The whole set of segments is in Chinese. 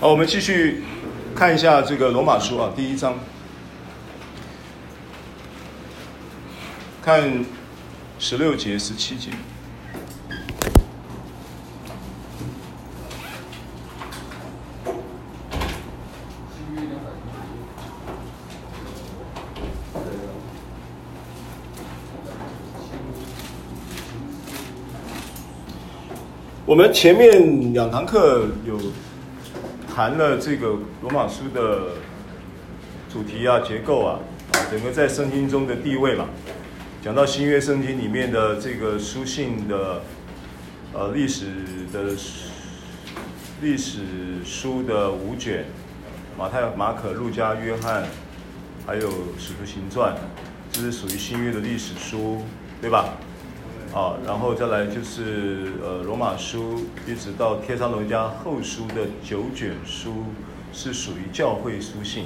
好，我们继续看一下这个罗马书啊，第一章，看十六节、十七节。我们前面两堂课有谈了这个罗马书的主题啊、结构啊，啊，整个在圣经中的地位嘛，讲到新约圣经里面的这个书信的呃历史的历史书的五卷，马太、马可、路加、约翰，还有使徒行传，这是属于新约的历史书，对吧？啊，然后再来就是呃，罗马书一直到帖撒罗尼迦后书的九卷书是属于教会书信，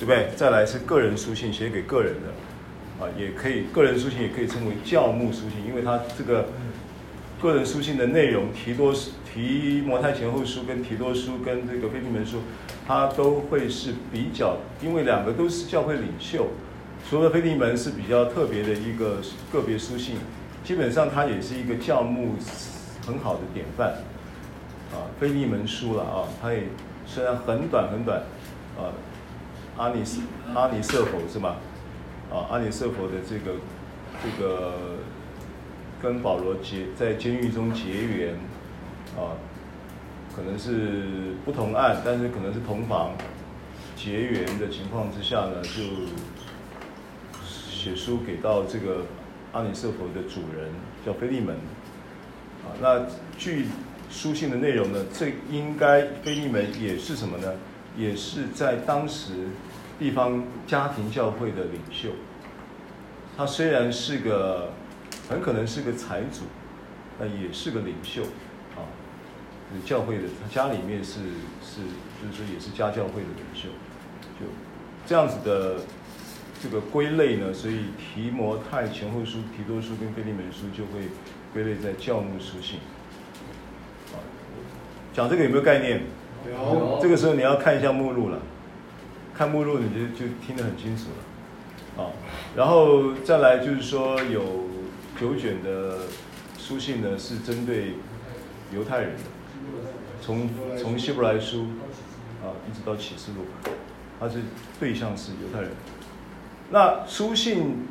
对不对？再来是个人书信，写给个人的，啊，也可以个人书信也可以称为教牧书信，因为它这个个人书信的内容，提多提摩太前后书跟提多书跟这个腓利门书，它都会是比较，因为两个都是教会领袖，除了腓利门是比较特别的一个个别书信。基本上它也是一个教牧很好的典范，啊，非利门书了啊，它也虽然很短很短，啊，阿尼阿尼色佛是吧？啊，阿尼色佛的这个这个跟保罗结在监狱中结缘，啊，可能是不同案，但是可能是同房结缘的情况之下呢，就写书给到这个。阿里瑟佛的主人叫菲利门，啊，那据书信的内容呢，这应该菲利门也是什么呢？也是在当时地方家庭教会的领袖。他虽然是个很可能是个财主，那也是个领袖，啊，教会的他家里面是是就是说也是家教会的领袖，就这样子的。这个归类呢，所以提摩太前后书、提多书跟腓利门书就会归类在教牧书信。啊，讲这个有没有概念？有。这个时候你要看一下目录了，看目录你就就听得很清楚了。啊，然后再来就是说有九卷的书信呢，是针对犹太人的，从从希伯来书啊一直到启示录，它是对象是犹太人。那书信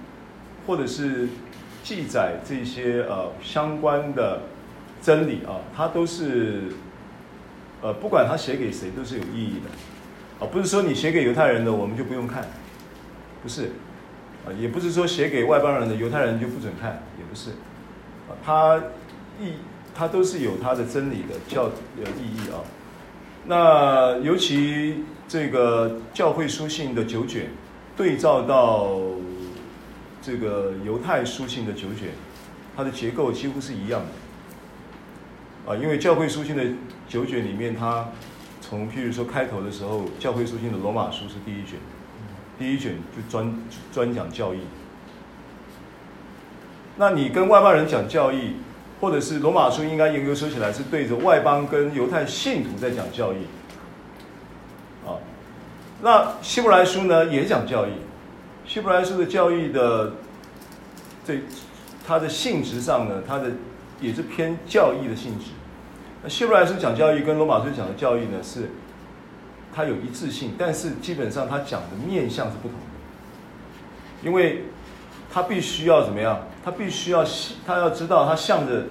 或者是记载这些呃相关的真理啊，它都是呃不管他写给谁都是有意义的啊，不是说你写给犹太人的我们就不用看，不是啊，也不是说写给外邦人的犹太人就不准看，也不是啊，它意它都是有它的真理的教有意义啊。那尤其这个教会书信的九卷。对照到这个犹太书信的九卷，它的结构几乎是一样的啊，因为教会书信的九卷里面，它从譬如说开头的时候，教会书信的罗马书是第一卷，第一卷就专专讲教义。那你跟外邦人讲教义，或者是罗马书应该严格说起来是对着外邦跟犹太信徒在讲教义。那希伯来书呢也讲教义，希伯来书的教义的这它的性质上呢，它的也是偏教义的性质。那希伯来书讲教义跟罗马书讲的教义呢是它有一致性，但是基本上它讲的面向是不同的，因为它必须要怎么样？它必须要他要知道，他向着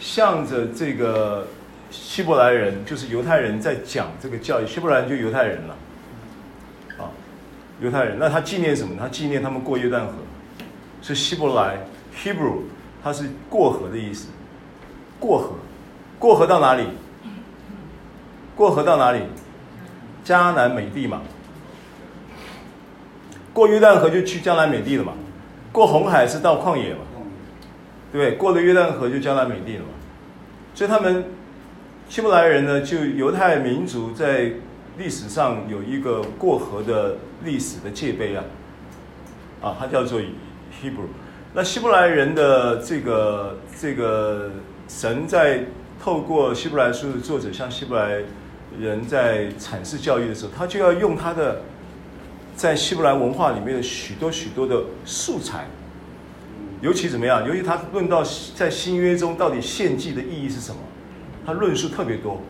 向着这个希伯来人，就是犹太人在讲这个教义，希伯来人就犹太人了。犹太人，那他纪念什么？他纪念他们过约旦河，是希伯来 Hebrew，它是过河的意思。过河，过河到哪里？过河到哪里？迦南美地嘛。过约旦河就去迦南美地了嘛。过红海是到旷野嘛，对？过了约旦河就迦南美地了嘛。所以他们希伯来人呢，就犹太民族在。历史上有一个过河的历史的界碑啊，啊，它叫做 Hebrew。那希伯来人的这个这个神在透过希伯来书的作者向希伯来人在阐释教育的时候，他就要用他的在希伯来文化里面的许多许多的素材，尤其怎么样？尤其他论到在新约中到底献祭的意义是什么，他论述特别多，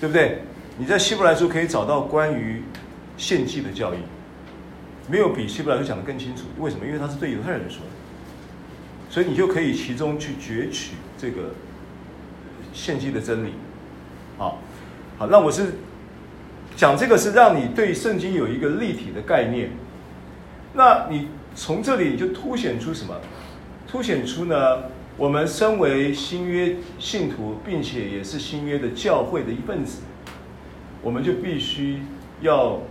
对不对？你在希伯来书可以找到关于献祭的教义，没有比希伯来书讲的更清楚。为什么？因为他是对犹太人说的，所以你就可以其中去攫取这个献祭的真理。好，好，那我是讲这个是让你对圣经有一个立体的概念。那你从这里就凸显出什么？凸显出呢？我们身为新约信徒，并且也是新约的教会的一份子，我们就必须要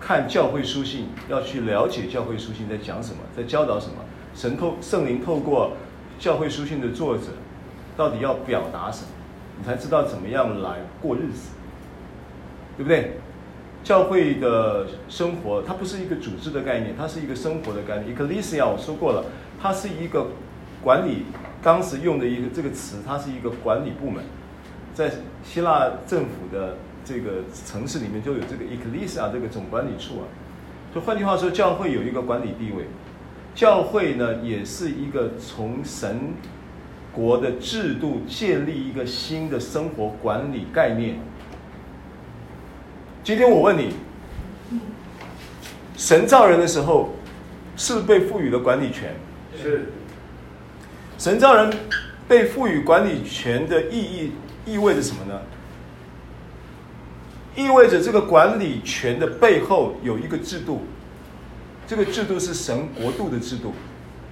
看教会书信，要去了解教会书信在讲什么，在教导什么。神透圣灵透过教会书信的作者，到底要表达什么？你才知道怎么样来过日子，对不对？教会的生活，它不是一个组织的概念，它是一个生活的概念。Ecclesia 我说过了，它是一个管理，当时用的一个这个词，它是一个管理部门，在希腊政府的这个城市里面就有这个 Ecclesia 这个总管理处啊。就换句话说，教会有一个管理地位，教会呢也是一个从神。国的制度建立一个新的生活管理概念。今天我问你，神造人的时候，是不是被赋予了管理权？是。神造人被赋予管理权的意义意味着什么呢？意味着这个管理权的背后有一个制度，这个制度是神国度的制度。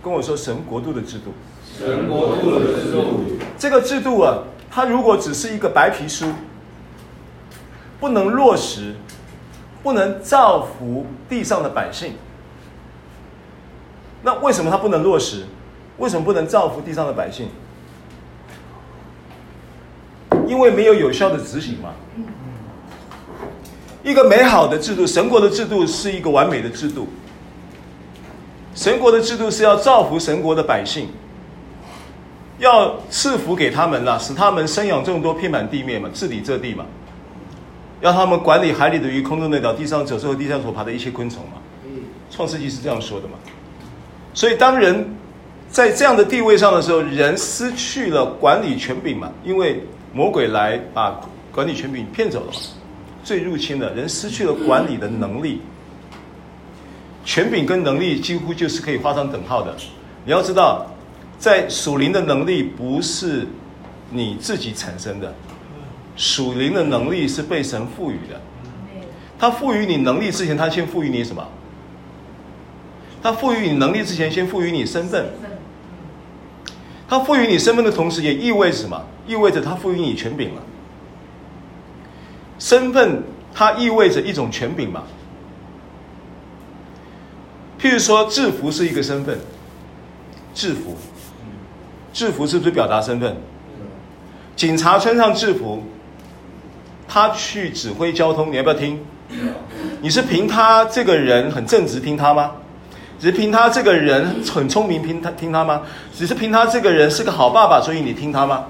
跟我说神国度的制度。神国度的制度，这个制度啊，它如果只是一个白皮书，不能落实，不能造福地上的百姓，那为什么它不能落实？为什么不能造福地上的百姓？因为没有有效的执行嘛。一个美好的制度，神国的制度是一个完美的制度，神国的制度是要造福神国的百姓。要赐福给他们了，使他们生养众多，遍满地面嘛，治理这地嘛。要他们管理海里的鱼、空中的鸟、地上走兽和地上所爬的一切昆虫嘛。创世纪是这样说的嘛。所以当人在这样的地位上的时候，人失去了管理权柄嘛，因为魔鬼来把管理权柄骗走了嘛，罪入侵的，人失去了管理的能力。权柄跟能力几乎就是可以画上等号的。你要知道。在属灵的能力不是你自己产生的，属灵的能力是被神赋予的。他赋予你能力之前，他先赋予你什么？他赋予你能力之前，先赋予你身份。他赋予你身份的同时，也意味着什么？意味着他赋予你权柄了。身份它意味着一种权柄嘛？譬如说，制服是一个身份，制服。制服是不是表达身份？警察穿上制服，他去指挥交通，你要不要听？你是凭他这个人很正直听他吗？只是凭他这个人很聪明听他听他吗？只是凭他这个人是个好爸爸，所以你听他吗？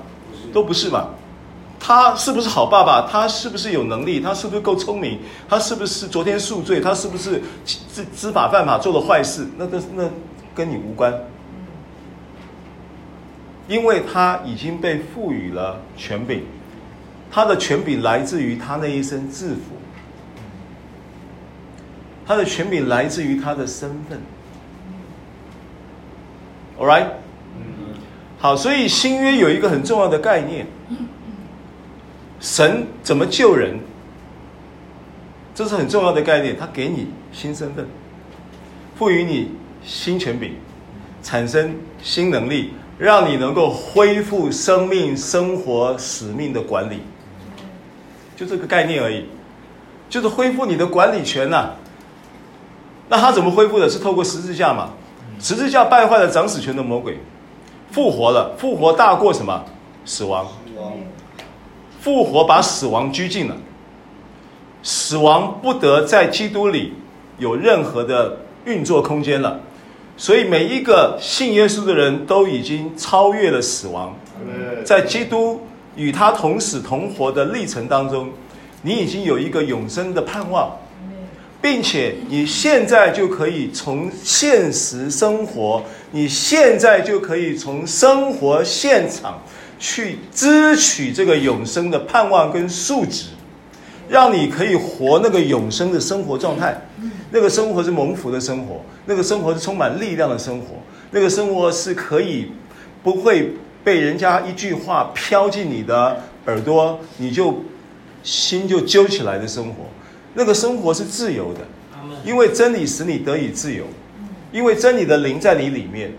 都不是吧？他是不是好爸爸？他是不是有能力？他是不是够聪明？他是不是昨天宿醉？他是不是知知法犯法做了坏事？那那那跟你无关。因为他已经被赋予了权柄，他的权柄来自于他那一身制服，他的权柄来自于他的身份。All right，好，所以新约有一个很重要的概念，神怎么救人？这是很重要的概念，他给你新身份，赋予你新权柄，产生新能力。让你能够恢复生命、生活、使命的管理，就这个概念而已，就是恢复你的管理权呐、那他怎么恢复的？是透过十字架嘛？十字架败坏了掌死权的魔鬼，复活了，复活大过什么？死亡。复活把死亡拘禁了，死亡不得在基督里有任何的运作空间了。所以每一个信耶稣的人都已经超越了死亡，在基督与他同死同活的历程当中，你已经有一个永生的盼望，并且你现在就可以从现实生活，你现在就可以从生活现场去支取这个永生的盼望跟素质，让你可以活那个永生的生活状态。那个生活是蒙福的生活，那个生活是充满力量的生活，那个生活是可以不会被人家一句话飘进你的耳朵，你就心就揪起来的生活。那个生活是自由的，因为真理使你得以自由，因为真理的灵在你里面，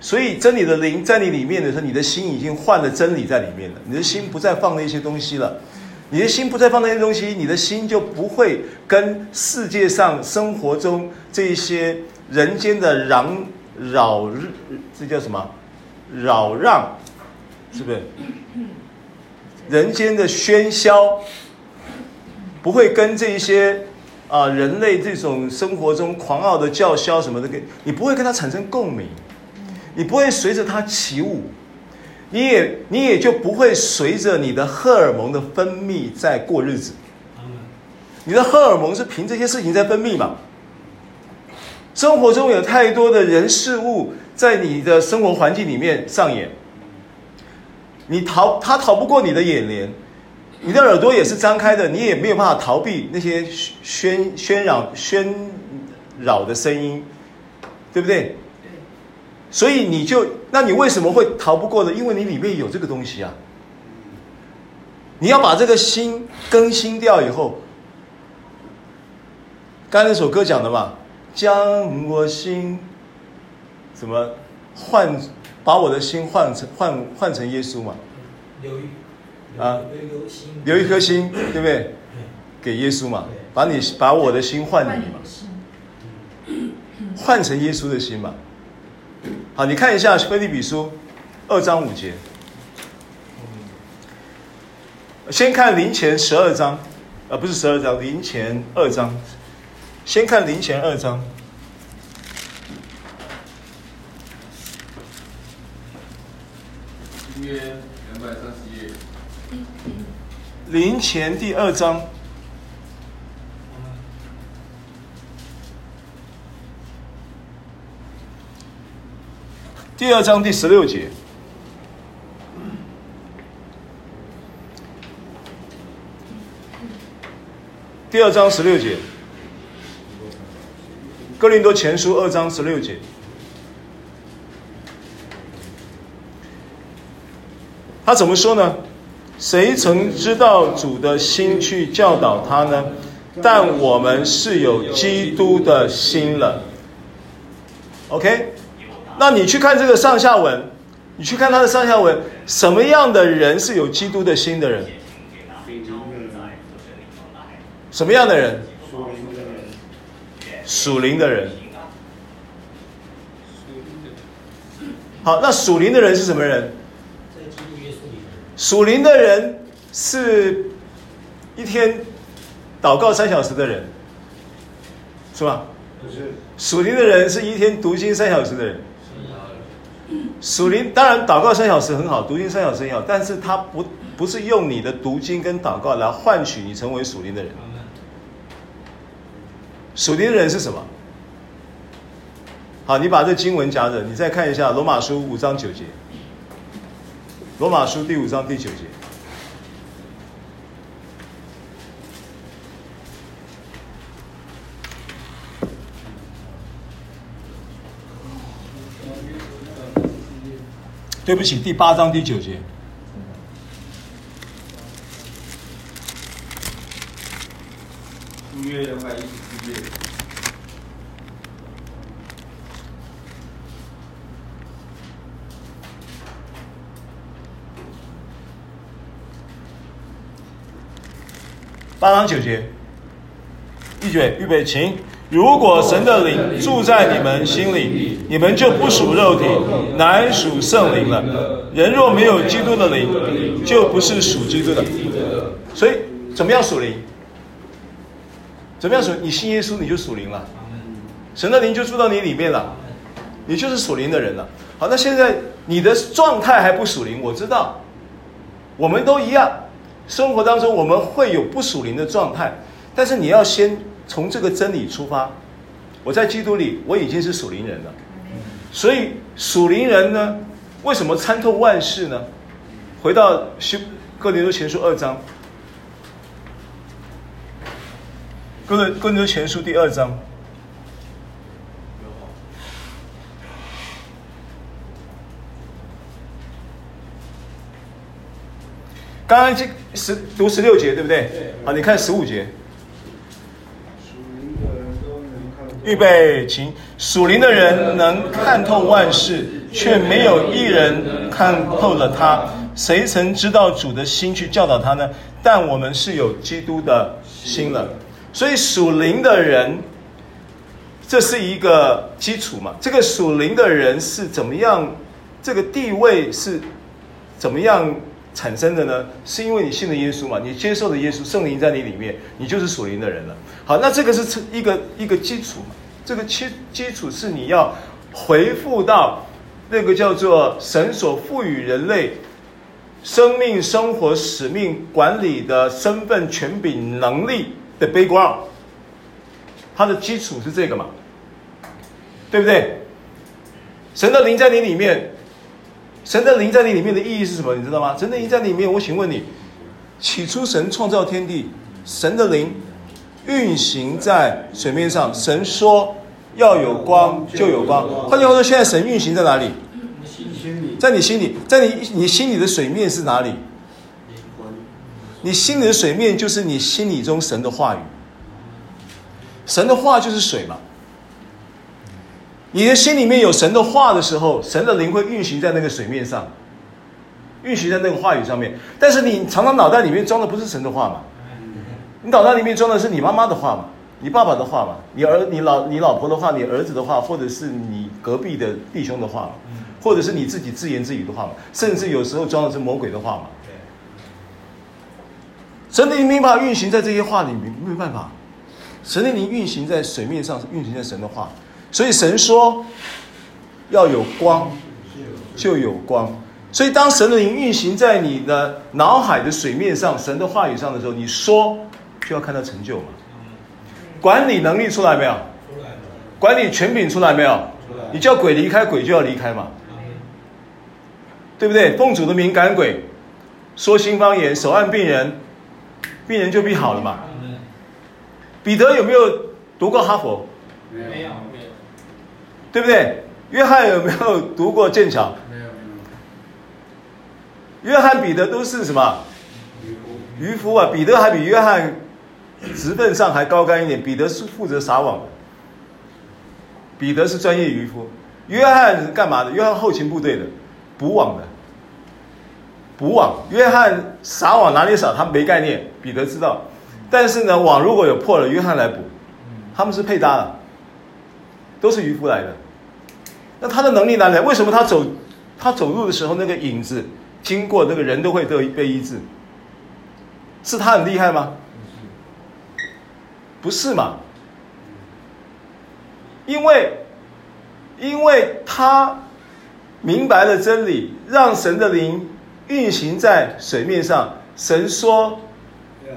所以真理的灵在你里面的时候，你的心已经换了真理在里面了，你的心不再放那些东西了。你的心不再放那些东西，你的心就不会跟世界上生活中这些人间的嚷扰，这叫什么？扰攘，是不是？人间的喧嚣，不会跟这些啊人类这种生活中狂傲的叫嚣什么的，跟你不会跟他产生共鸣，你不会随着它起舞。你也你也就不会随着你的荷尔蒙的分泌在过日子，你的荷尔蒙是凭这些事情在分泌嘛？生活中有太多的人事物在你的生活环境里面上演，你逃他逃不过你的眼帘，你的耳朵也是张开的，你也没有办法逃避那些喧喧嚷喧扰的声音，对不对？所以你就，那你为什么会逃不过呢？因为你里面有这个东西啊。你要把这个心更新掉以后，刚才那首歌讲的嘛，将我心，怎么换，把我的心换成换换成耶稣嘛。留一啊，留一颗心，对不对？给耶稣嘛，把你把我的心换你嘛，换成耶稣的心嘛。好，你看一下《腓立比书》二章五节。先看林前十二章，呃，不是十二章，林前二章。先看林前二章。约两百三十页。林前第二章。第二章第十六节，第二章十六节，哥林多前书二章十六节，他怎么说呢？谁曾知道主的心去教导他呢？但我们是有基督的心了。OK。那你去看这个上下文，你去看他的上下文，什么样的人是有基督的心的人？什么样的人？属灵的人。好，那属灵的人是什么人？属灵的人是一天祷告三小时的人，是吧？属灵的人是一天读经三小时的人。属灵当然祷告三小时很好，读经三小时很好，但是他不不是用你的读经跟祷告来换取你成为属灵的人。属灵的人是什么？好，你把这经文夹着，你再看一下罗马书五章九节。罗马书第五章第九节。对不起，第八章第九节。约两百一十四页。八章九节，预备，预备，请。如果神的灵住在你们心里，你们就不属肉体，乃属圣灵了。人若没有基督的灵，就不是属基督的。所以，怎么样属灵？怎么样属？你信耶稣，你就属灵了。神的灵就住到你里面了，你就是属灵的人了。好，那现在你的状态还不属灵，我知道。我们都一样，生活当中我们会有不属灵的状态，但是你要先从这个真理出发。我在基督里，我已经是属灵人了。所以属灵人呢，为什么参透万事呢？回到希哥林多前书二章，哥林哥林多前书第二章。刚刚这十读十六节对不对？对。好，你看十五节。预备，请属灵的人能看透万事，却没有一人看透了他。谁曾知道主的心去教导他呢？但我们是有基督的心了。所以属灵的人，这是一个基础嘛？这个属灵的人是怎么样？这个地位是怎么样？产生的呢，是因为你信了耶稣嘛？你接受了耶稣，圣灵在你里面，你就是属灵的人了。好，那这个是一个一个基础嘛？这个基基础是你要回复到那个叫做神所赋予人类生命、生活、使命、管理的身份、权柄、能力的背景。它的基础是这个嘛？对不对？神的灵在你里面。神的灵在你里面的意义是什么？你知道吗？神的灵在里面，我请问你：起初神创造天地，神的灵运行在水面上。神说要有光，就有光。换句话说，现在神运行在哪里？在你心里，在你你心里的水面是哪里？你心里的水面就是你心里中神的话语。神的话就是水嘛。你的心里面有神的话的时候，神的灵会运行在那个水面上，运行在那个话语上面。但是你常常脑袋里面装的不是神的话嘛？你脑袋里面装的是你妈妈的话嘛？你爸爸的话嘛？你儿、你老、你老婆的话？你儿子的话？或者是你隔壁的弟兄的话？或者是你自己自言自语的话嘛？甚至有时候装的是魔鬼的话嘛？神的灵没办法运行在这些话里面，没办法。神的灵运行在水面上，运行在神的话。所以神说要有光，就有光。所以当神的灵运行在你的脑海的水面上，神的话语上的时候，你说就要看到成就嘛。管理能力出来没有？管理权柄出来没有？你叫鬼离开，鬼就要离开嘛。对不对？奉主的名赶鬼，说新方言，手按病人，病人就必好了嘛。彼得有没有读过哈佛？没有。对不对？约翰有没有读过剑桥？没有，没有。约翰、彼得都是什么？渔夫啊！彼得还比约翰职分上还高干一点。彼得是负责撒网的，彼得是专业渔夫。约翰是干嘛的？约翰后勤部队的，捕网的。捕网，约翰撒网哪里撒？他没概念。彼得知道，但是呢，网如果有破了，约翰来补。他们是配搭的，都是渔夫来的。那他的能力哪里来？为什么他走，他走路的时候那个影子经过那个人都会得被医治？是他很厉害吗？不是嘛？因为，因为他明白了真理，让神的灵运行在水面上。神说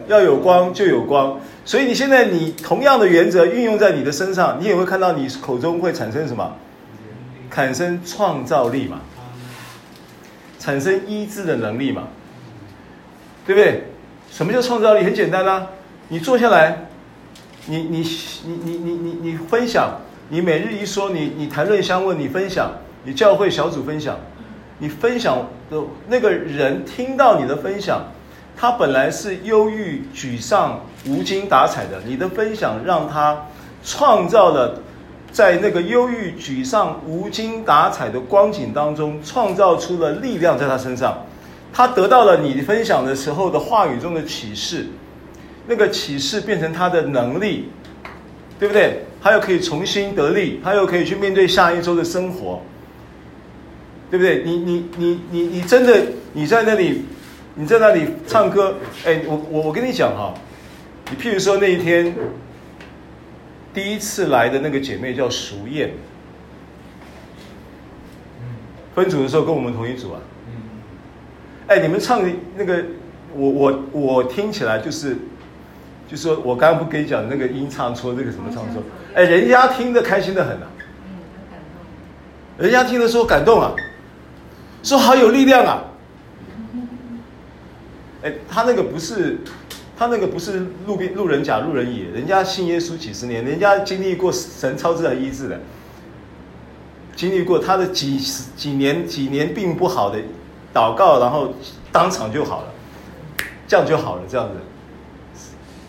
要有光就有光，所以你现在你同样的原则运用在你的身上，你也会看到你口中会产生什么？产生创造力嘛，产生医治的能力嘛，对不对？什么叫创造力？很简单啦、你坐下来，你你你你你你你分享，你每日一说，你你谈论相问，你分享，你教会小组分享，你分享的那个人听到你的分享，他本来是忧郁、沮丧、无精打采的，你的分享让他创造了。在那个忧郁、沮丧、无精打采的光景当中，创造出了力量在他身上，他得到了你分享的时候的话语中的启示，那个启示变成他的能力，对不对？他又可以重新得力，他又可以去面对下一周的生活，对不对？你你你你你真的你在那里，你在那里唱歌，哎，我我我跟你讲哈，你譬如说那一天。第一次来的那个姐妹叫熟燕，分组的时候跟我们同一组啊。哎，你们唱的那个，我我我听起来就是，就是说我刚刚不跟你讲的那个音唱错，那个什么唱错，哎，人家听得开心的很啊，人家听得说感动啊，说好有力量啊，哎，他那个不是，他那个不是路边路人甲路人乙，人家信耶稣几十年，人家经历过神超自然医治的，经历过他的几十几年几年病不好的。祷告，然后当场就好了，这样就好了。这样子，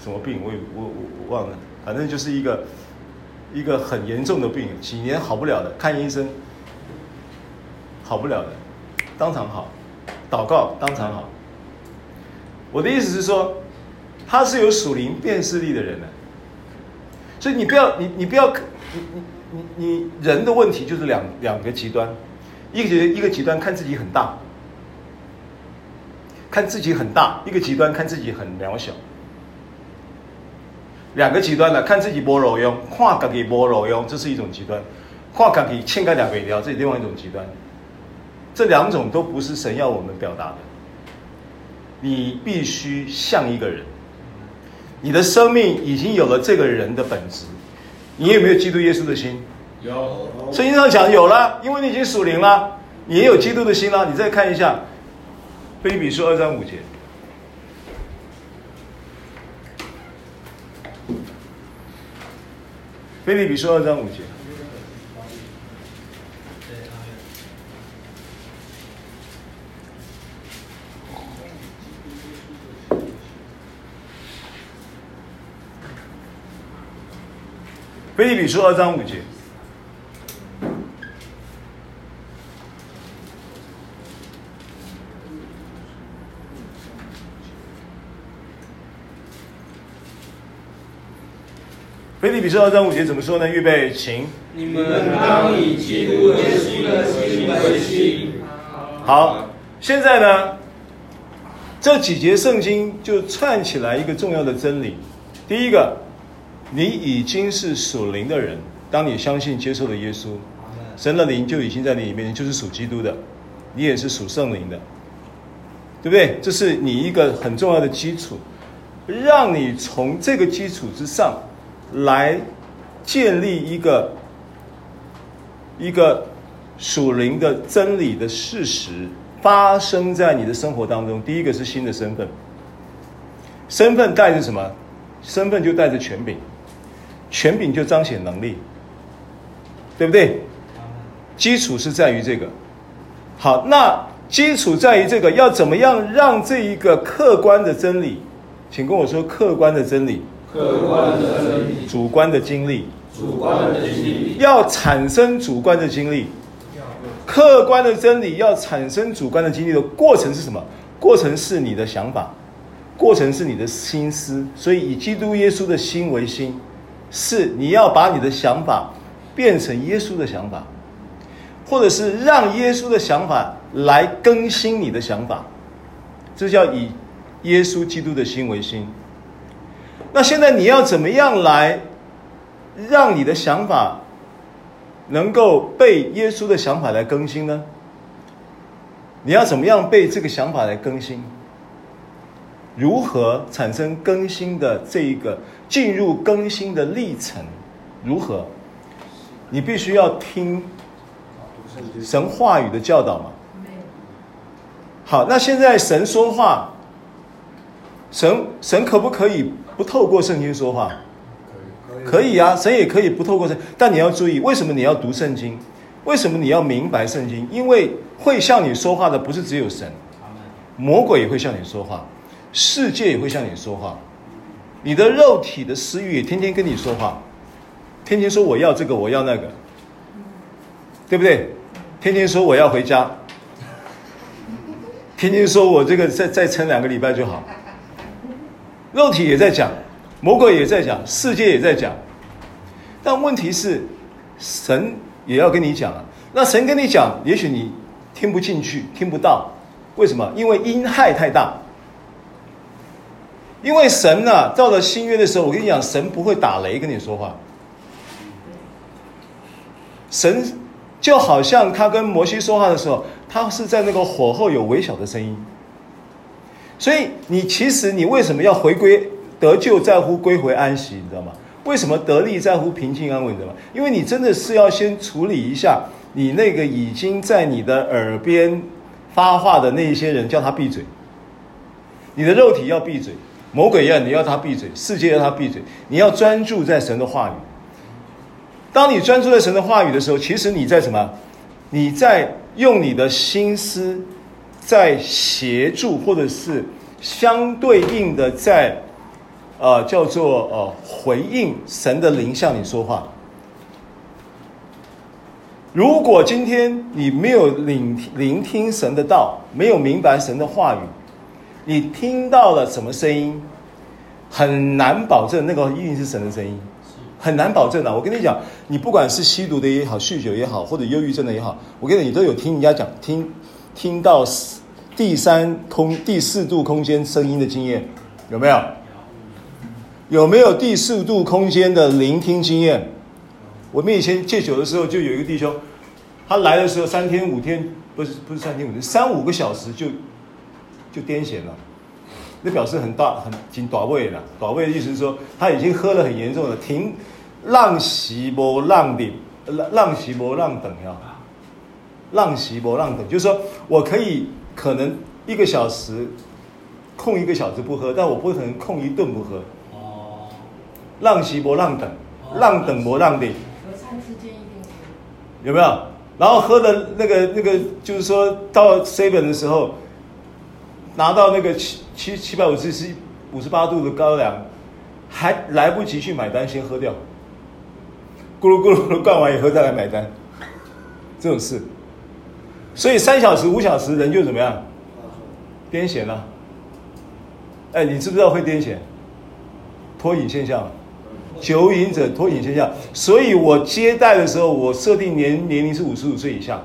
什么病我也我我我忘了，反正就是一个一个很严重的病，几年好不了的，看医生好不了的，当场好，祷告当场好。我的意思是说，他是有属灵辨识力的人呢，所以你不要你你不要你你你你人的问题就是两两个极端，一个一个极端看自己很大。看自己很大，一个极端看自己很渺小，两个极端呢，看自己不路用，看自己不路用，这是一种极端；看自己欠个两个条，这是另外一种极端。这两种都不是神要我们表达的。你必须像一个人，你的生命已经有了这个人的本质。你有没有基督耶稣的心？有。圣经上讲有了，因为你已经属灵了，你也有基督的心了。你再看一下。腓利比书二章五节，腓利比书二章五节，腓立比书二章五节。腓立比书二章五节怎么说呢？预备，请。你们当以基督耶稣的心为心。好，现在呢，这几节圣经就串起来一个重要的真理。第一个，你已经是属灵的人，当你相信接受了耶稣，神的灵就已经在你里面，你就是属基督的，你也是属圣灵的，对不对？这是你一个很重要的基础，让你从这个基础之上。来建立一个一个属灵的真理的事实发生在你的生活当中。第一个是新的身份，身份带着什么？身份就带着权柄，权柄就彰显能力，对不对？基础是在于这个。好，那基础在于这个，要怎么样让这一个客观的真理？请跟我说客观的真理。客观的真理，主观的经历，主观的经历要产生主观的经历，客观的真理要产生主观的经历的过程是什么？过程是你的想法，过程是你的心思。所以以基督耶稣的心为心，是你要把你的想法变成耶稣的想法，或者是让耶稣的想法来更新你的想法，这叫以耶稣基督的心为心。那现在你要怎么样来让你的想法能够被耶稣的想法来更新呢？你要怎么样被这个想法来更新？如何产生更新的这一个进入更新的历程？如何？你必须要听神话语的教导嘛。好，那现在神说话，神神可不可以？不透过圣经说话，可以啊，神也可以不透过圣，但你要注意，为什么你要读圣经？为什么你要明白圣经？因为会向你说话的不是只有神，魔鬼也会向你说话，世界也会向你说话，你的肉体的私欲也天天跟你说话，天天说我要这个，我要那个，对不对？天天说我要回家，天天说我这个再再撑两个礼拜就好。肉体也在讲，魔鬼也在讲，世界也在讲，但问题是，神也要跟你讲啊。那神跟你讲，也许你听不进去，听不到。为什么？因为因害太大。因为神呢、到了新约的时候，我跟你讲，神不会打雷跟你说话。神就好像他跟摩西说话的时候，他是在那个火后有微小的声音，所以你其实你为什么要回归得救在乎归回安息？你知道吗？为什么得力在乎平静安稳？你知道吗？因为你真的是要先处理一下你那个已经在你的耳边发话的那一些人，叫他闭嘴。你的肉体要闭嘴，魔鬼一样，你要他闭嘴，世界要他闭嘴，你要专注在神的话语。当你专注在神的话语的时候，其实你在什么？你在用你的心思，在协助，或者是相对应的在，呃，叫做呃回应神的灵向你说话。如果今天你没有聆聆听神的道，没有明白神的话语，你听到了什么声音，很难保证那个一定是神的声音。很难保证的。我跟你讲，你不管是吸毒的也好，酗酒也好，或者忧郁症的也好，我跟你，你都有听人家讲，听听到第三空、第四度空间声音的经验，有没有？有没有第四度空间的聆听经验？我们以前戒酒的时候，就有一个弟兄，他来的时候三天五天，不是不是三天五天，三五个小时就就癫痫了。那表示很大很紧短位了，短位的意思是说他已经喝了很严重了，停浪袭波浪顶，浪浪袭波浪等呀，浪袭波浪等，就是说我可以可能一个小时空一个小时不喝，但我不可能空一顿不喝。哦，浪袭波浪等，浪等波浪顶。隔餐之间一定有没有？然后喝的那个那个，就是说到 seven 的时候。拿到那个七七七百五十七五十八度的高粱，还来不及去买单，先喝掉，咕噜咕噜的灌完以后再来买单，这种事。所以三小时五小时人就怎么样？癫痫了。哎，你知不知道会癫痫？脱瘾现象，酒瘾者脱瘾现象。所以我接待的时候，我设定年年龄是五十五岁以下，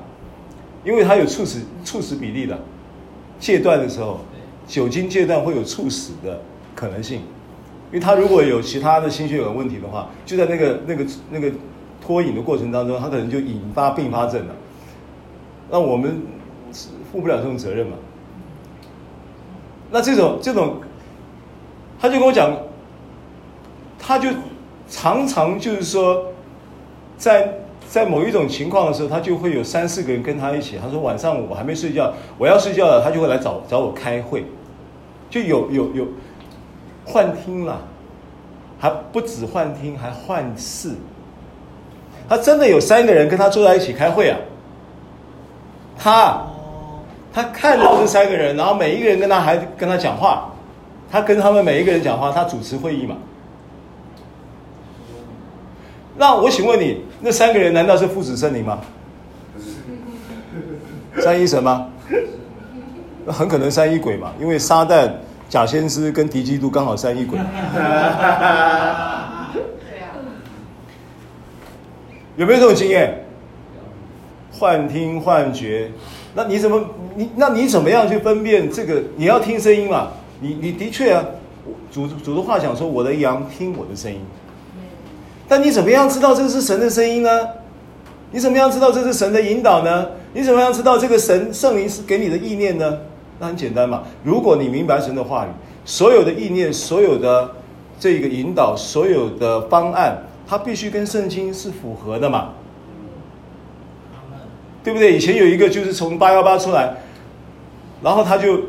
因为它有猝死猝死比例的。戒断的时候，酒精戒断会有猝死的可能性，因为他如果有其他的心血管问题的话，就在那个那个那个脱瘾的过程当中，他可能就引发并发症了。那我们负不了这种责任嘛？那这种这种，他就跟我讲，他就常常就是说，在。在某一种情况的时候，他就会有三四个人跟他一起。他说晚上我还没睡觉，我要睡觉了，他就会来找找我开会，就有有有幻听了，还不止幻听，还幻视。他真的有三个人跟他坐在一起开会啊。他他看到这三个人，然后每一个人跟他还跟他讲话，他跟他们每一个人讲话，他主持会议嘛。那我请问你，那三个人难道是父子圣灵吗？三一神吗？那很可能三一鬼嘛，因为撒旦、假先知跟敌基督刚好三一鬼。有没有这种经验？幻听、幻觉，那你怎么你那你怎么样去分辨这个？你要听声音嘛？你你的确啊，主主的话讲说，我的羊听我的声音。但你怎么样知道这个是神的声音呢？你怎么样知道这是神的引导呢？你怎么样知道这个神圣灵是给你的意念呢？那很简单嘛。如果你明白神的话语，所有的意念、所有的这个引导、所有的方案，它必须跟圣经是符合的嘛，对不对？以前有一个就是从八幺八出来，然后他就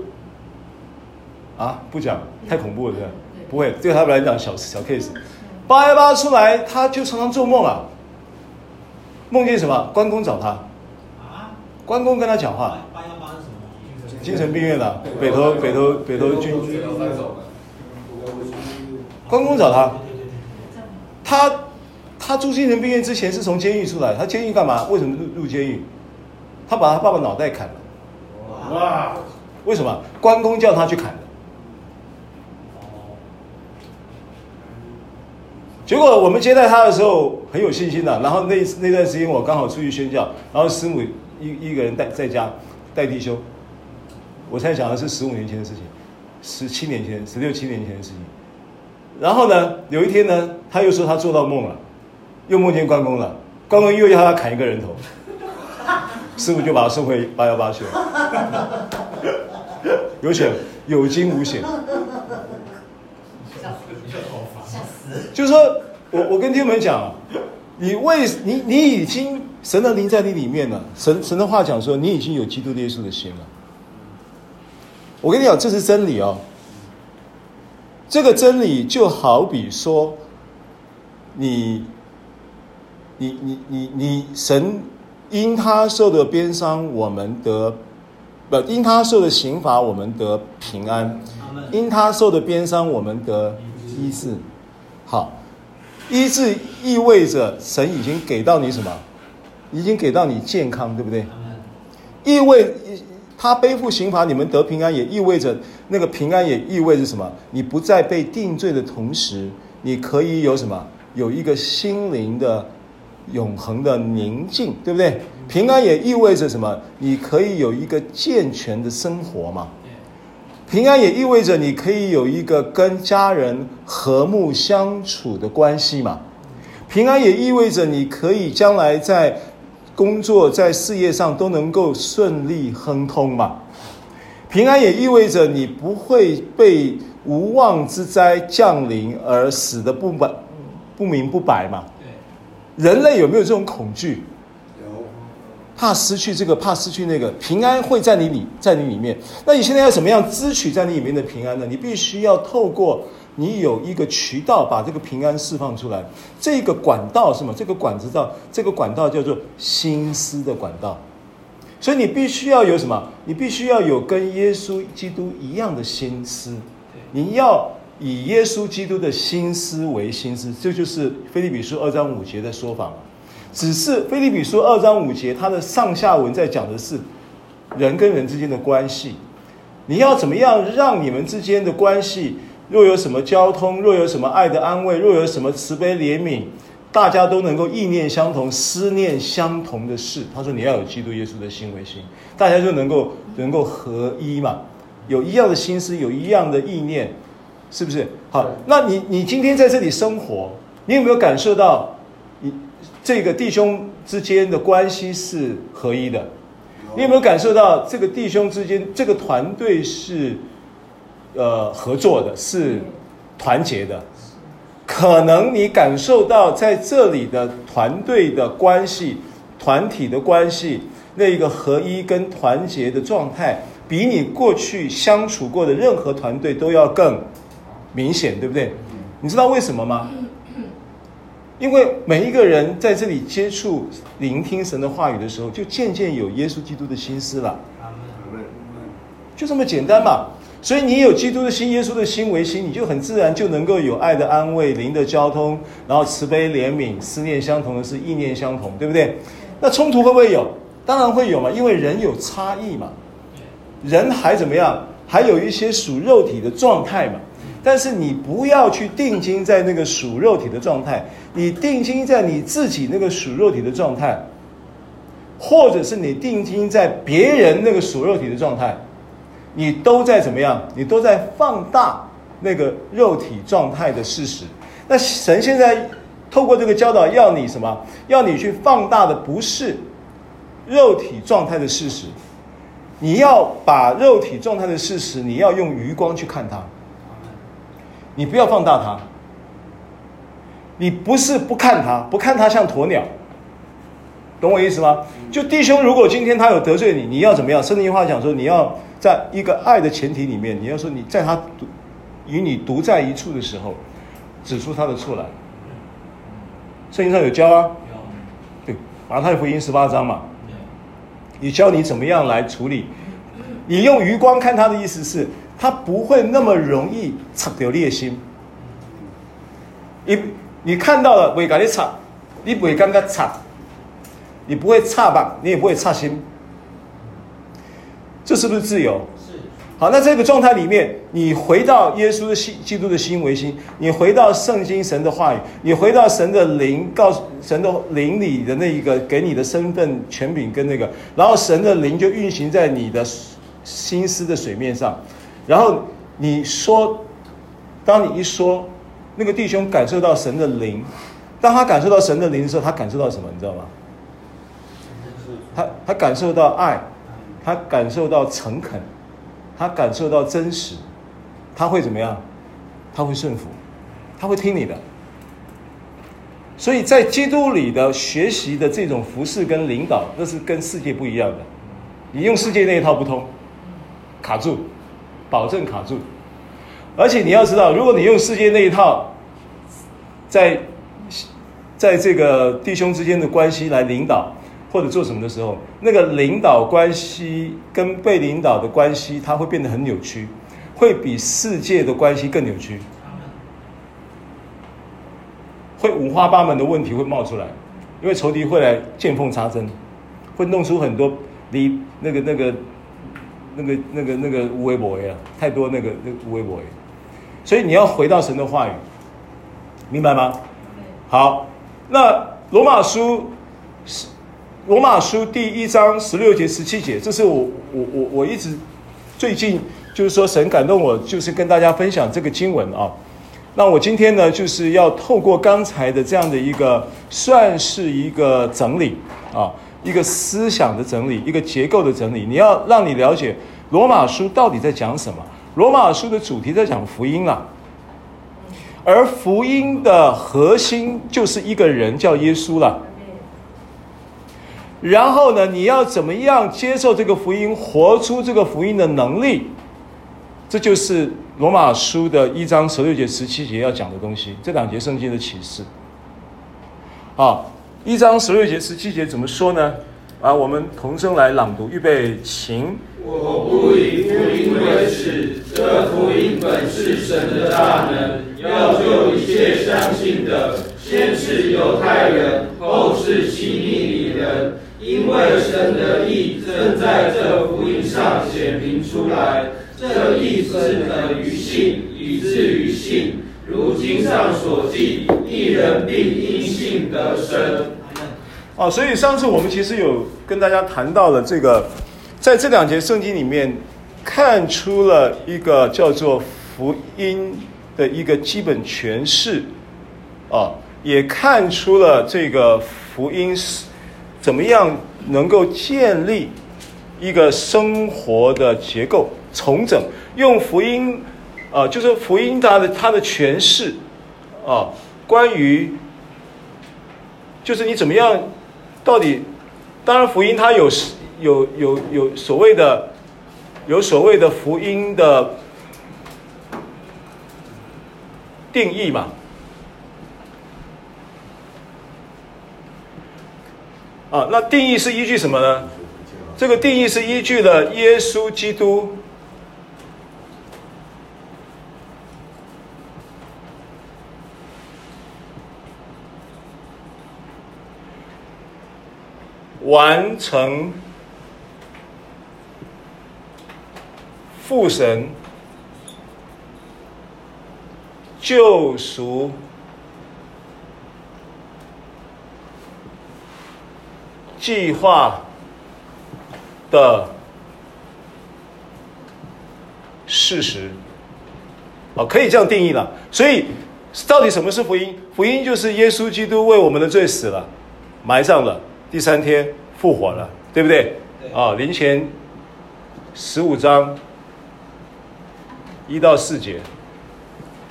啊不讲，太恐怖了，是吧？不会，对他们来讲小小 case。八一八出来，他就常常做梦啊，梦见什么？关公找他，啊？关公跟他讲话。八一八是什么？精神病院的北头北头北头军。关公找他，他他住精神病院之前是从监狱出来，他监狱干嘛？为什么入入监狱？他把他爸爸脑袋砍了。哇！为什么？关公叫他去砍。结果我们接待他的时候很有信心的，然后那那段时间我刚好出去宣教，然后师母一一个人带在家带弟兄，我才想的是十五年前的事情，十七年前、十六七年前的事情。然后呢，有一天呢，他又说他做到梦了，又梦见关公了，关公又要他砍一个人头，师母就把他送回八幺八去了。有请有惊无险。就是说我我跟弟兄们讲，你为你你已经神的灵在你里面了，神神的话讲说，你已经有基督耶稣的心了。我跟你讲，这是真理哦。这个真理就好比说，你，你你你你神因他受的鞭伤，我们得不因他受的刑罚，我们得平安；因他受的鞭伤，我们得医治。好，医治意味着神已经给到你什么？已经给到你健康，对不对？意味。他背负刑罚，你们得平安，也意味着那个平安也意味着什么？你不再被定罪的同时，你可以有什么？有一个心灵的永恒的宁静，对不对？平安也意味着什么？你可以有一个健全的生活嘛。平安也意味着你可以有一个跟家人和睦相处的关系嘛。平安也意味着你可以将来在。工作在事业上都能够顺利亨通嘛？平安也意味着你不会被无妄之灾降临而死的不白不明不白嘛？人类有没有这种恐惧？有，怕失去这个，怕失去那个。平安会在你里，在你里面。那你现在要怎么样支取在你里面的平安呢？你必须要透过。你有一个渠道把这个平安释放出来，这个管道是什么？这个管子道，这个管道叫做心思的管道。所以你必须要有什么？你必须要有跟耶稣基督一样的心思。你要以耶稣基督的心思为心思，这就是腓立比书二章五节的说法。只是菲利比书二章五节，它的上下文在讲的是人跟人之间的关系。你要怎么样让你们之间的关系？若有什么交通，若有什么爱的安慰，若有什么慈悲怜悯，大家都能够意念相同、思念相同的事。他说：“你要有基督耶稣的心为心，大家就能够能够合一嘛，有一样的心思，有一样的意念，是不是？好，那你你今天在这里生活，你有没有感受到你这个弟兄之间的关系是合一的？你有没有感受到这个弟兄之间这个团队是？”呃，合作的是团结的，可能你感受到在这里的团队的关系、团体的关系，那个合一跟团结的状态，比你过去相处过的任何团队都要更明显，对不对？你知道为什么吗？因为每一个人在这里接触、聆听神的话语的时候，就渐渐有耶稣基督的心思了，就这么简单嘛。所以你有基督的心，耶稣的心为心，你就很自然就能够有爱的安慰、灵的交通，然后慈悲怜悯、思念相同的是、意念相同，对不对？那冲突会不会有？当然会有嘛，因为人有差异嘛，人还怎么样？还有一些属肉体的状态嘛。但是你不要去定睛在那个属肉体的状态，你定睛在你自己那个属肉体的状态，或者是你定睛在别人那个属肉体的状态。你都在怎么样？你都在放大那个肉体状态的事实。那神现在透过这个教导，要你什么？要你去放大的不是肉体状态的事实，你要把肉体状态的事实，你要用余光去看它。你不要放大它。你不是不看它，不看它像鸵鸟，懂我意思吗？就弟兄，如果今天他有得罪你，你要怎么样？圣经话讲说，你要。在一个爱的前提里面，你要说你在他与你独在一处的时候，指出他的错来。圣经上有教啊，对，马太福音十八章嘛，你教你怎么样来处理。你用余光看他的意思是，他不会那么容易插掉裂心。你你看到了，会给你插，你不会刚刚插，你不会插吧？你也不会插心。这是不是自由？是。好，那这个状态里面，你回到耶稣的心、基督的心为心，你回到圣经神的话语，你回到神的灵，告诉神的灵里的那一个给你的身份、权柄跟那个，然后神的灵就运行在你的心思的水面上，然后你说，当你一说，那个弟兄感受到神的灵，当他感受到神的灵的时候，他感受到什么？你知道吗？他他感受到爱。他感受到诚恳，他感受到真实，他会怎么样？他会顺服，他会听你的。所以在基督里的学习的这种服饰跟领导，那是跟世界不一样的。你用世界那一套不通，卡住，保证卡住。而且你要知道，如果你用世界那一套，在在这个弟兄之间的关系来领导或者做什么的时候，那个领导关系跟被领导的关系，它会变得很扭曲，会比世界的关系更扭曲。会五花八门的问题会冒出来，因为仇敌会来见缝插针，会弄出很多离那个那个那个那个那个无微博呀，太多那个那个无微博，所以你要回到神的话语，明白吗？好，那罗马书是罗马书第一章十六节十七节，这是我我我我一直最近就是说神感动我，就是跟大家分享这个经文啊。那我今天呢，就是要透过刚才的这样的一个，算是一个整理啊，一个思想的整理，一个结构的整理。你要让你了解罗马书到底在讲什么？罗马书的主题在讲福音啊，而福音的核心就是一个人叫耶稣了。然后呢，你要怎么样接受这个福音，活出这个福音的能力？这就是罗马书的一章十六节、十七节要讲的东西，这两节圣经的启示。好，一章十六节、十七节怎么说呢？啊，我们同声来朗读，预备，请。我不以福音为耻，这福音本是神的大能，要救一切相信的，先是犹太人，后是希利尼人，因为神的义正在这福音上显明出来。这意思等于信，以至于信。如经上所记，一人必因信得生。哦，所以上次我们其实有跟大家谈到了这个，在这两节圣经里面，看出了一个叫做福音的一个基本诠释，啊，也看出了这个福音是怎么样能够建立一个生活的结构。重整，用福音，啊、就是福音它的它的诠释，啊，关于，就是你怎么样，到底，当然福音它有有有有所谓的，有所谓的福音的定义嘛，啊，那定义是依据什么呢？这个定义是依据了耶稣基督。完成父神救赎计划的事实，哦，可以这样定义了。所以，到底什么是福音？福音就是耶稣基督为我们的罪死了，埋葬了。第三天复活了，对不对？啊，林前十五章一到四节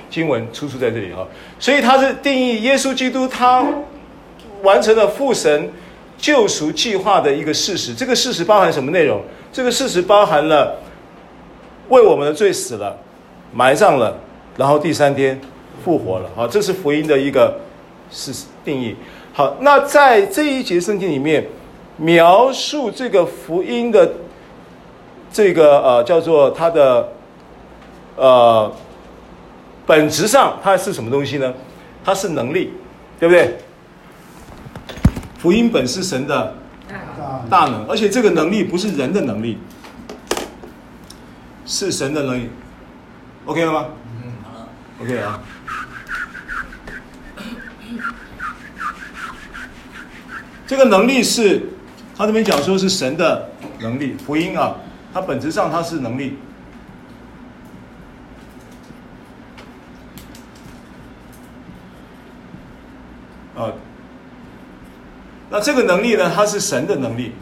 经文出处在这里啊，所以他是定义耶稣基督，他完成了父神救赎计划的一个事实。这个事实包含什么内容？这个事实包含了为我们的罪死了，埋葬了，然后第三天复活了。啊，这是福音的一个事实定义。好，那在这一节圣经里面，描述这个福音的这个呃叫做它的呃本质上它是什么东西呢？它是能力，对不对？福音本是神的大能，而且这个能力不是人的能力，是神的能力。OK 了吗？嗯，好了。OK 啊。这个能力是，他这边讲说是神的能力，福音啊，它本质上它是能力。啊，那这个能力呢，它是神的能力。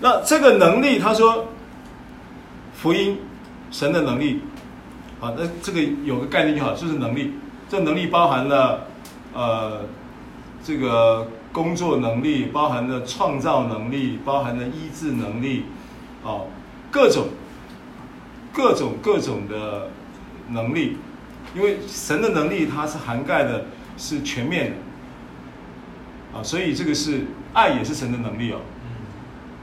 那这个能力，他说，福音，神的能力，啊，那这个有个概念就好，就是能力。这能力包含了，呃，这个工作能力，包含了创造能力，包含了医治能力，哦，各种，各种各种的能力，因为神的能力它是涵盖的，是全面的，啊，所以这个是爱也是神的能力哦。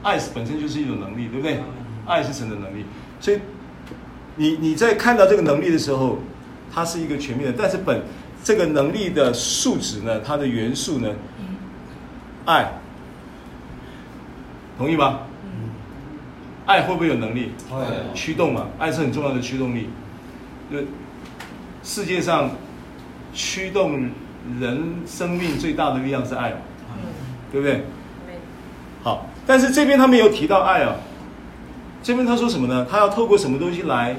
爱本身就是一种能力，对不对？爱是神的能力，所以你你在看到这个能力的时候，它是一个全面的。但是本这个能力的素质呢，它的元素呢，爱，同意吗？爱会不会有能力？驱动嘛，爱是很重要的驱动力。就世界上驱动人生命最大的力量是爱，对不对？好。但是这边他没有提到爱啊，这边他说什么呢？他要透过什么东西来，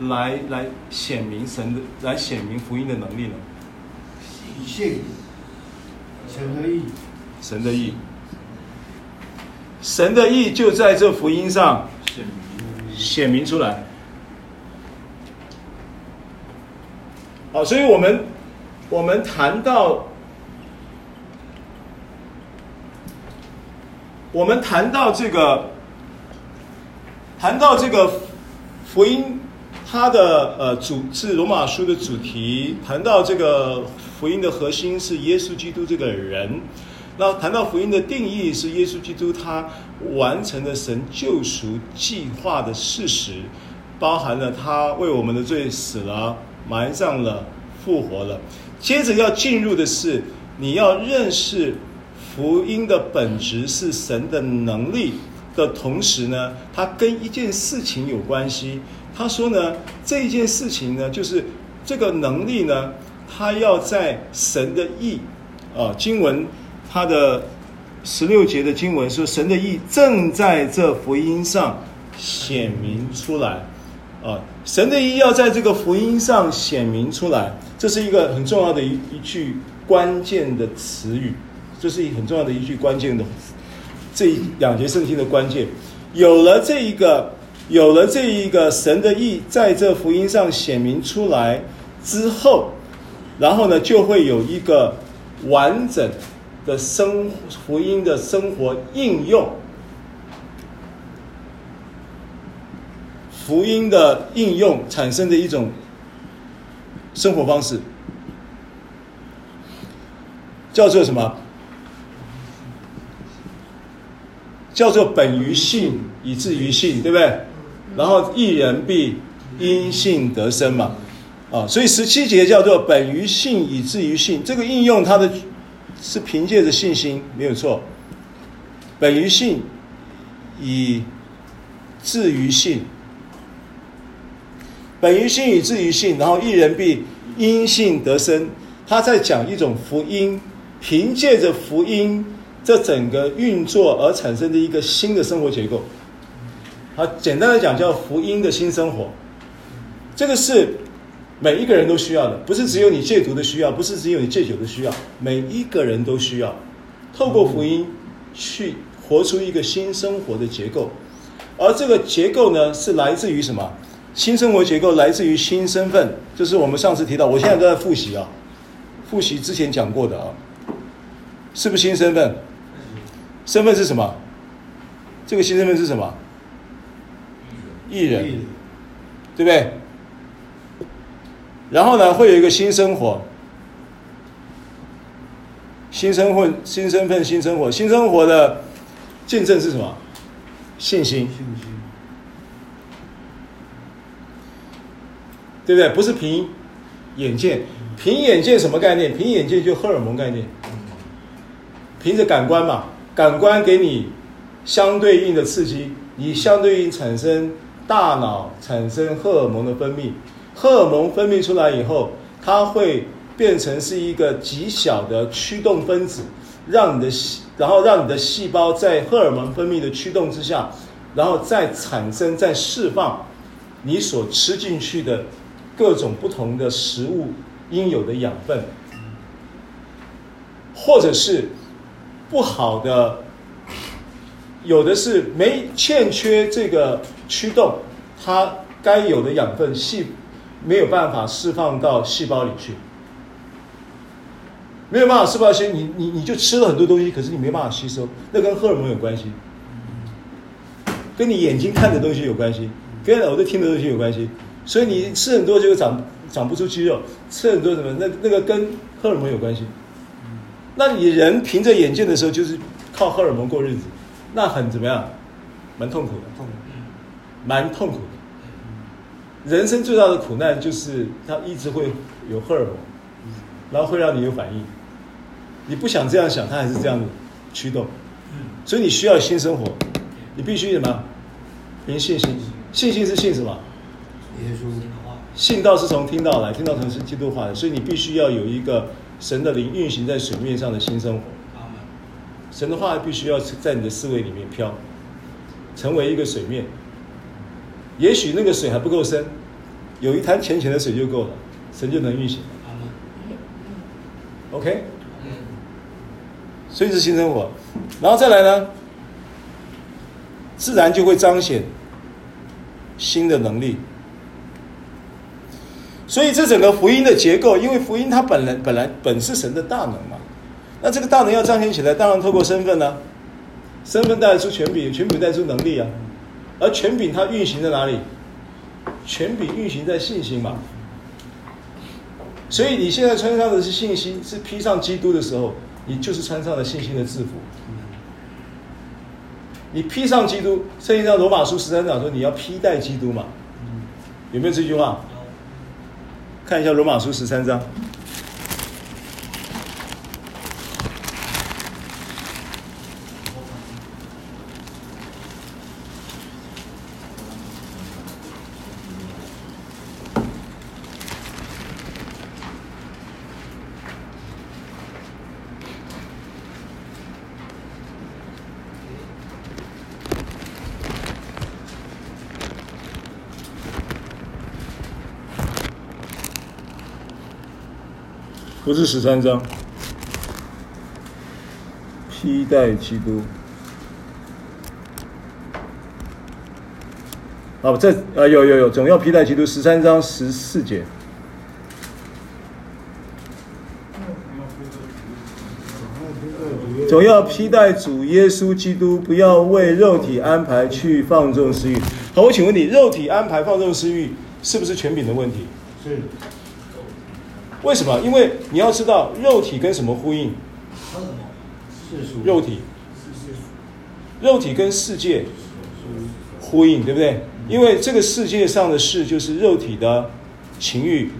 来来显明神的，来显明福音的能力呢？喜信，神的意，神的意，神的意就在这福音上显明出来。好，所以我们我们谈到。我们谈到这个，谈到这个福音，它的呃主是罗马书的主题。谈到这个福音的核心是耶稣基督这个人。那谈到福音的定义是耶稣基督他完成的神救赎计划的事实，包含了他为我们的罪死了、埋葬了、复活了。接着要进入的是你要认识。福音的本质是神的能力的同时呢，它跟一件事情有关系。他说呢，这一件事情呢，就是这个能力呢，他要在神的意啊，经文他的十六节的经文说，神的意正在这福音上显明出来啊，神的意要在这个福音上显明出来，这是一个很重要的一一句关键的词语。这是一很重要的一句关键的，这两节圣经的关键，有了这一个，有了这一个神的意在这福音上显明出来之后，然后呢，就会有一个完整的生福音的生活应用，福音的应用产生的一种生活方式，叫做什么？叫做本于信，以至于信，对不对？然后一人必因信得生嘛，啊，所以十七节叫做本于信，以至于信。这个应用它的是凭借着信心，没有错。本于信，以至于信。本于信，以至于信，然后一人必因信得生。他在讲一种福音，凭借着福音。这整个运作而产生的一个新的生活结构，好，简单的讲叫福音的新生活，这个是每一个人都需要的，不是只有你戒毒的需要，不是只有你戒酒的需要，每一个人都需要透过福音去活出一个新生活的结构，而这个结构呢是来自于什么？新生活结构来自于新身份，就是我们上次提到，我现在都在复习啊，复习之前讲过的啊，是不是新身份？身份是什么？这个新身份是什么？义人，对不对？然后呢，会有一个新生活，新身份、新身份、新生活。新生活的见证是什么？信心，信心，对不对？不是凭眼见，凭眼见什么概念？凭眼见就荷尔蒙概念，凭着感官嘛。感官给你相对应的刺激，你相对应产生大脑产生荷尔蒙的分泌，荷尔蒙分泌出来以后，它会变成是一个极小的驱动分子，让你的细，然后让你的细胞在荷尔蒙分泌的驱动之下，然后再产生再释放你所吃进去的各种不同的食物应有的养分，或者是。不好的有的是没欠缺这个驱动，它该有的养分细没有办法释放到细胞里去，没有办法释放些，你你你就吃了很多东西，可是你没办法吸收，那跟荷尔蒙有关系，跟你眼睛看的东西有关系，跟耳朵听的东西有关系，所以你吃很多就长长不出肌肉，吃很多什么那那个跟荷尔蒙有关系，那你人凭着眼见的时候就是靠荷尔蒙过日子。那很怎么样？蛮痛苦的，痛苦，蛮痛苦的。人生最大的苦难就是它一直会有荷尔蒙，然后会让你有反应。你不想这样想，它还是这样的驱动。所以你需要新生活，你必须什么？凭信心。信心是信什么？耶稣。信道是从听到来，听到从是基督化的，所以你必须要有一个神的灵运行在水面上的新生活。神的话必须要在你的思维里面飘，成为一个水面。也许那个水还不够深，有一滩浅浅的水就够了，神就能运行。OK，所以是新生活，然后再来呢，自然就会彰显新的能力。所以这整个福音的结构，因为福音它本来本来本是神的大能嘛。那这个大能要彰显起来，当然透过身份呢、啊，身份带出权柄，权柄带出能力啊，而权柄它运行在哪里？权柄运行在信心嘛。所以你现在穿上的是信心，是披上基督的时候，你就是穿上了信心的制服。你披上基督，圣经上罗马书十三章说你要披戴基督嘛，有没有这句话？看一下罗马书十三章。不是十三章，披戴基督。啊，在啊，有有有，总要披戴基督。十三章十四节，总要披戴主耶稣基督，不要为肉体安排去放纵私欲。好，我请问你，肉体安排放纵私欲，是不是权柄的问题？是。为什么？因为你要知道，肉体跟什么呼应？肉体，肉体跟世界呼应，对不对？因为这个世界上的事就是肉体的情欲，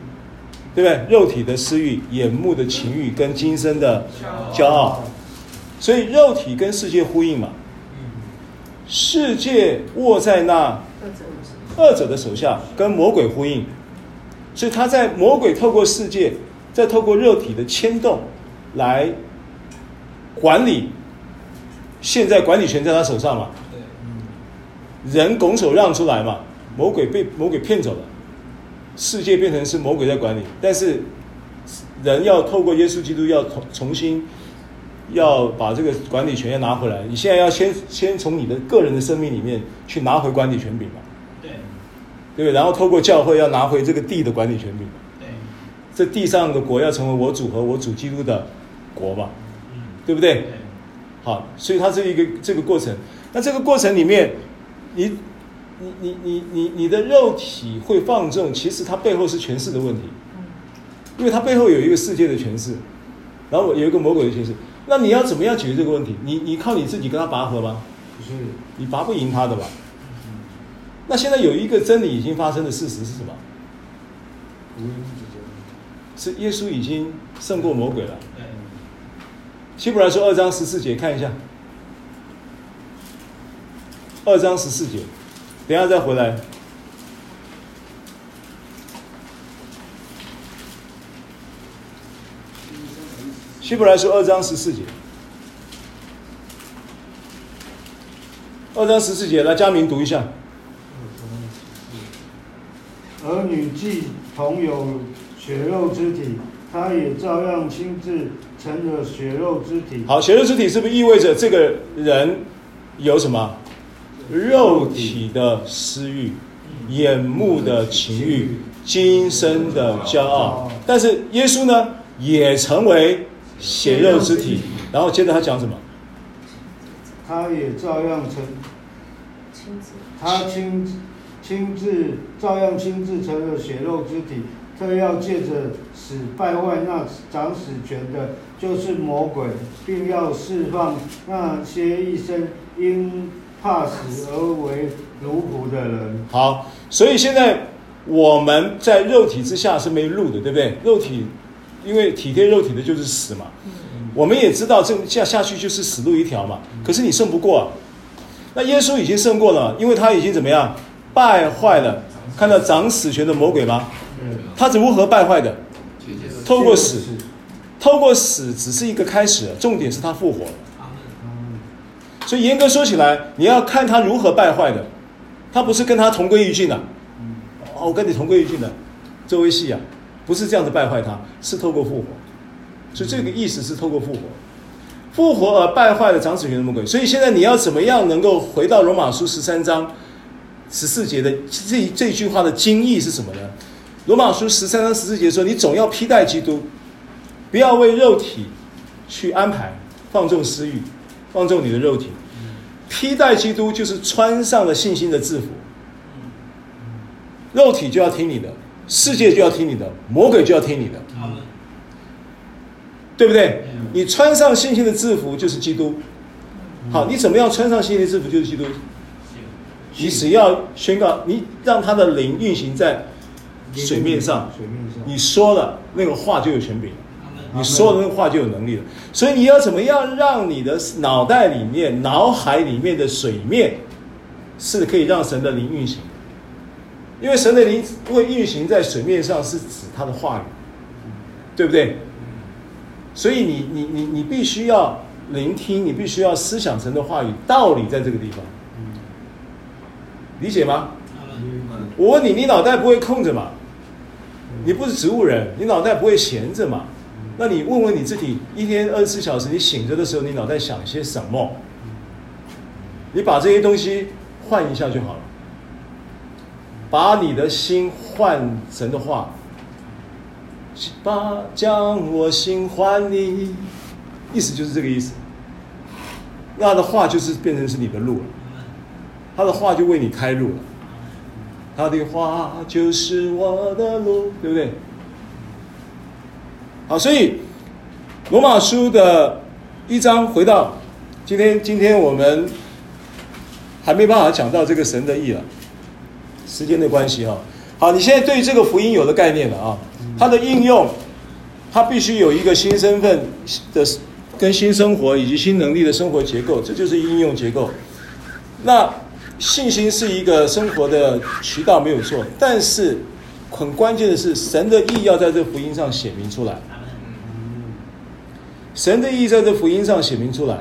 对不对？肉体的私欲、眼目的情欲跟今生的骄傲，所以肉体跟世界呼应嘛。世界握在那二者的手下，跟魔鬼呼应。所以他在魔鬼透过世界，再透过肉体的牵动，来管理。现在管理权在他手上嘛？人拱手让出来嘛？魔鬼被魔鬼骗走了，世界变成是魔鬼在管理。但是人要透过耶稣基督，要重重新要把这个管理权要拿回来。你现在要先先从你的个人的生命里面去拿回管理权柄嘛？对不对？然后透过教会要拿回这个地的管理权柄，对，这地上的国要成为我主和我主基督的国嘛，对不对？好，所以它是一个这个过程。那这个过程里面，你你你你你你的肉体会放纵，其实它背后是权势的问题，因为它背后有一个世界的权势，然后有一个魔鬼的权势。那你要怎么样解决这个问题？你你靠你自己跟他拔河吗？不是，你拔不赢他的吧？那现在有一个真理已经发生的事实是什么？是耶稣已经胜过魔鬼了。希伯来书二章十四节，看一下。二章十四节，等一下再回来。希伯来书二章十四节。二章十四节，来，佳明读一下。儿女既同有血肉之体，他也照样亲自成了血肉之体。好，血肉之体是不是意味着这个人有什么？肉体的私欲、眼目的情欲、今生的骄傲。但是耶稣呢，也成为血肉之体。然后接着他讲什么？他也照样成，他亲亲自照样亲自成了血肉之体。特要借着死败坏那掌死权的，就是魔鬼，并要释放那些一生因怕死而为奴仆的人。好，所以现在我们在肉体之下是没路的，对不对？肉体，因为体贴肉体的就是死嘛。我们也知道这下下去就是死路一条嘛。可是你胜不过啊，那耶稣已经胜过了，因为他已经怎么样败坏了？看到掌死权的魔鬼吗？他是如何败坏的？透过死，透过死只是一个开始，重点是他复活。所以严格说起来，你要看他如何败坏的，他不是跟他同归于尽的。哦，我跟你同归于尽的，这位戏啊，不是这样子败坏他，是透过复活。所以这个意思是透过复活，复活而败坏了长死权的魔鬼。所以现在你要怎么样能够回到罗马书十三章十四节的这这句话的经义是什么呢？罗马书十三章十四节说：“你总要披戴基督，不要为肉体去安排，放纵私欲，放纵你的肉体。披戴基督就是穿上了信心的制服。肉体就要听你的，世界就要听你的，魔鬼就要听你的，对不对？你穿上信心的制服就是基督。好，你怎么样穿上信心的制服就是基督？你只要宣告，你让他的灵运行在。”水面上，你说了那个话就有权柄，你说的那个话就有能力了。所以你要怎么样让你的脑袋里面、脑海里面的水面是可以让神的灵运行？因为神的灵会运行在水面上，是指他的话语，对不对？所以你你你你必须要聆听，你必须要思想神的话语，道理在这个地方，理解吗？我问你，你脑袋不会空着吗？你不是植物人，你脑袋不会闲着吗？那你问问你自己，一天二十四小时，你醒着的时候，你脑袋想些什么？你把这些东西换一下就好了。把你的心换神的话，把将我心还你，意思就是这个意思。那的话就是变成是你的路了，他的话就为你开路了。他的话就是我的路，对不对？好，所以罗马书的一章回到今天，今天我们还没办法讲到这个神的意了，时间的关系啊。好，你现在对这个福音有了概念了啊，它的应用，它必须有一个新身份的、跟新生活以及新能力的生活结构，这就是应用结构。那。信心是一个生活的渠道，没有错。但是很关键的是，神的意要在这福音上显明出来。神的意在这福音上显明出来。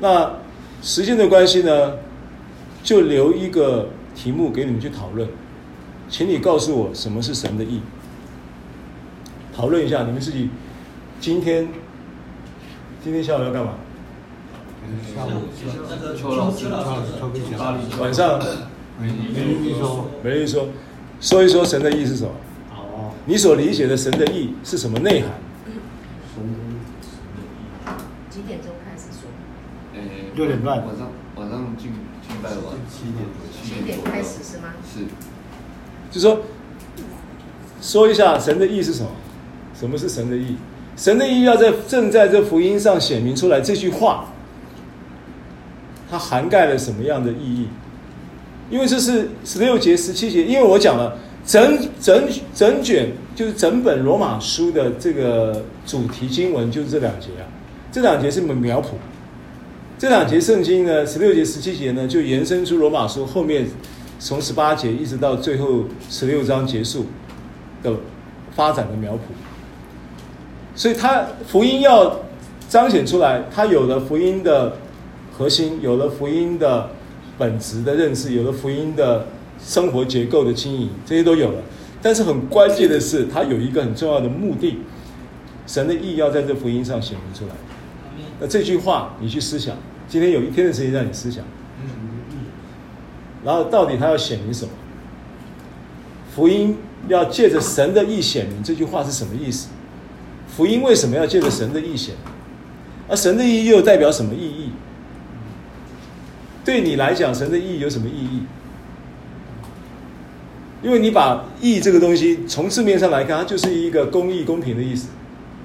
那时间的关系呢，就留一个题目给你们去讨论。请你告诉我什么是神的意？讨论一下，你们自己今天今天下午要干嘛？晚上，美丽说，美丽说，说一说神的意是什么？你所理解的神的意是什么内涵？几点钟开始说？六点半。晚上晚上进进拜完。七点七点开始是吗？是。就说说一下神的意是什么？什么是神的意？神的意要在正在这福音上显明出来这句话。它涵盖了什么样的意义？因为这是十六节、十七节。因为我讲了整整整卷，就是整本罗马书的这个主题经文，就是这两节啊。这两节是苗圃，这两节圣经呢，十六节、十七节呢，就延伸出罗马书后面从十八节一直到最后十六章结束的发展的苗圃。所以，它福音要彰显出来，它有了福音的。核心有了福音的本质的认识，有了福音的生活结构的经营，这些都有了。但是很关键的是，它有一个很重要的目的，神的义要在这福音上显明出来。那这句话你去思想，今天有一天的时间让你思想。然后到底他要显明什么？福音要借着神的意显明，这句话是什么意思？福音为什么要借着神的意显？而神的义又代表什么意义？对你来讲，神的意义有什么意义？因为你把义这个东西从字面上来看，它就是一个公义、公平的意思，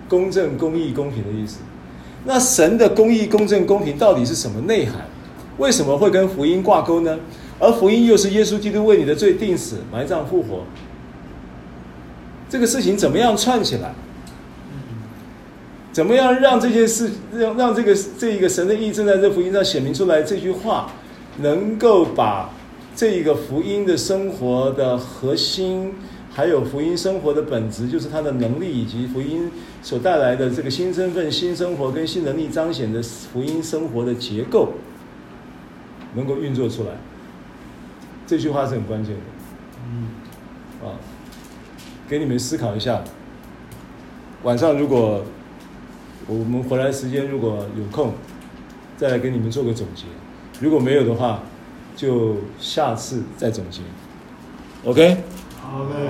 公正、公义、公平的意思。那神的公义、公正、公平到底是什么内涵？为什么会跟福音挂钩呢？而福音又是耶稣基督为你的罪钉死、埋葬、复活，这个事情怎么样串起来？怎么样让这件事让让这个这一个神的意正在这福音上显明出来？这句话能够把这一个福音的生活的核心，还有福音生活的本质，就是它的能力以及福音所带来的这个新身份、新生活跟新能力彰显的福音生活的结构，能够运作出来。这句话是很关键的，嗯，啊，给你们思考一下。晚上如果我们回来时间如果有空，再来给你们做个总结。如果没有的话，就下次再总结。OK？好嘞。